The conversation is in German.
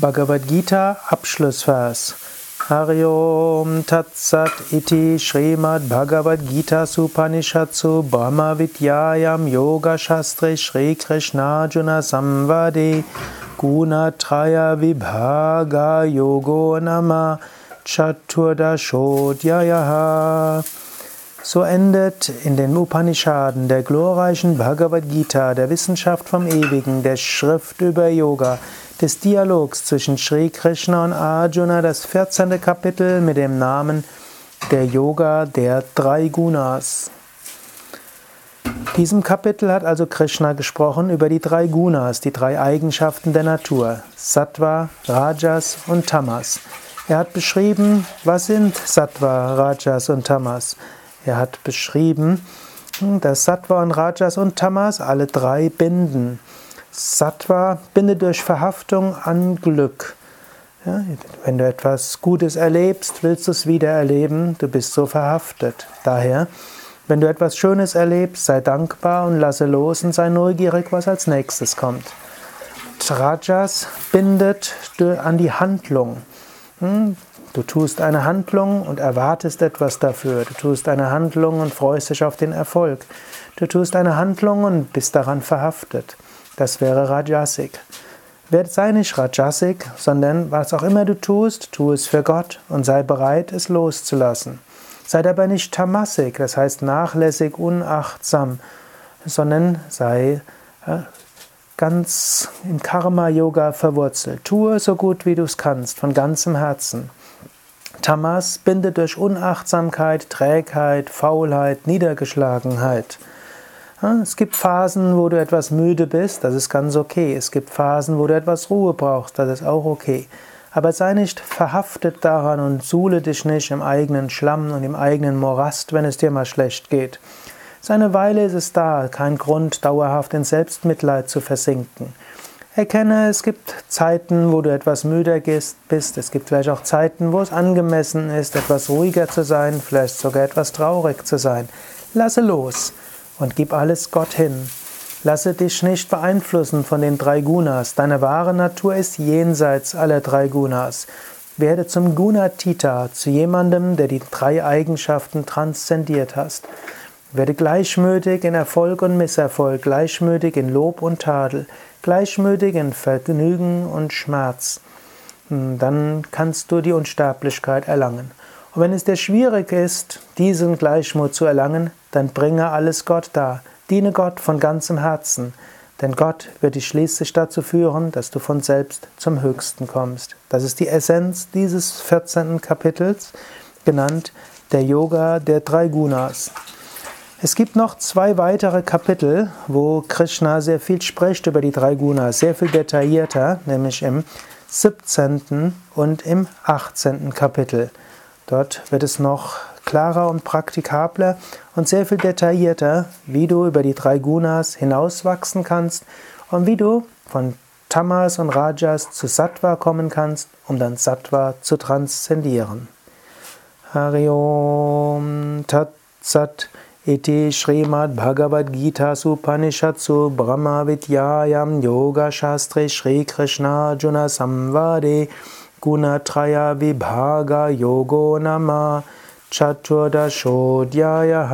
Bhagavad Gita Abschlussvers. Hariom Tatsat iti Srimad Bhagavad Gita Supanishatsu Brahma Vidyayam Yoga Shastre Shri Krishna Juna Samvade Guna Traya Vibhaga Yogo Nama Chaturdashodhyayaha so endet in den Upanishaden der glorreichen Bhagavad Gita, der Wissenschaft vom Ewigen, der Schrift über Yoga, des Dialogs zwischen Sri Krishna und Arjuna, das 14. Kapitel mit dem Namen Der Yoga der drei Gunas. Diesem Kapitel hat also Krishna gesprochen über die drei Gunas, die drei Eigenschaften der Natur, Sattva, Rajas und Tamas. Er hat beschrieben, was sind Sattva, Rajas und Tamas. Er hat beschrieben, dass Sattva und Rajas und Tamas alle drei binden. Sattva bindet durch Verhaftung an Glück. Ja, wenn du etwas Gutes erlebst, willst du es wieder erleben, du bist so verhaftet. Daher, wenn du etwas Schönes erlebst, sei dankbar und lasse los und sei neugierig, was als nächstes kommt. Rajas bindet an die Handlung. Du tust eine Handlung und erwartest etwas dafür. Du tust eine Handlung und freust dich auf den Erfolg. Du tust eine Handlung und bist daran verhaftet. Das wäre Rajasik. Sei nicht Rajasik, sondern was auch immer du tust, tu es für Gott und sei bereit, es loszulassen. Sei dabei nicht Tamasik, das heißt nachlässig, unachtsam, sondern sei ganz im Karma-Yoga verwurzelt. Tue so gut wie du es kannst, von ganzem Herzen. Tamas bindet durch Unachtsamkeit, Trägheit, Faulheit, Niedergeschlagenheit. Es gibt Phasen, wo du etwas müde bist, das ist ganz okay. Es gibt Phasen, wo du etwas Ruhe brauchst, das ist auch okay. Aber sei nicht verhaftet daran und suhle dich nicht im eigenen Schlamm und im eigenen Morast, wenn es dir mal schlecht geht. Seine Weile ist es da, kein Grund, dauerhaft in Selbstmitleid zu versinken. Erkenne, es gibt Zeiten, wo du etwas müder bist. Es gibt vielleicht auch Zeiten, wo es angemessen ist, etwas ruhiger zu sein, vielleicht sogar etwas traurig zu sein. Lasse los und gib alles Gott hin. Lasse dich nicht beeinflussen von den drei Gunas. Deine wahre Natur ist jenseits aller drei Gunas. Werde zum Gunatita, zu jemandem, der die drei Eigenschaften transzendiert hast. Werde gleichmütig in Erfolg und Misserfolg, gleichmütig in Lob und Tadel gleichmütig in Vergnügen und Schmerz. Hm, dann kannst du die Unsterblichkeit erlangen. Und wenn es dir schwierig ist, diesen Gleichmut zu erlangen, dann bringe alles Gott dar. Diene Gott von ganzem Herzen. Denn Gott wird dich schließlich dazu führen, dass du von selbst zum Höchsten kommst. Das ist die Essenz dieses 14. Kapitels, genannt der Yoga der drei Gunas. Es gibt noch zwei weitere Kapitel, wo Krishna sehr viel spricht über die drei Gunas, sehr viel detaillierter, nämlich im 17. und im 18. Kapitel. Dort wird es noch klarer und praktikabler und sehr viel detaillierter, wie du über die drei Gunas hinauswachsen kannst und wie du von Tamas und Rajas zu Sattva kommen kannst, um dann Sattva zu transzendieren. Hariom Tat Sat इति श्रीमद्भगवद्गीतासु उपनिषत्सु भवित्यायं योगशास्त्रे श्रीकृष्णार्जुनसंवादे गुणत्रयविभागयोगो विभाग नमः चतुर्दशोऽध्यायः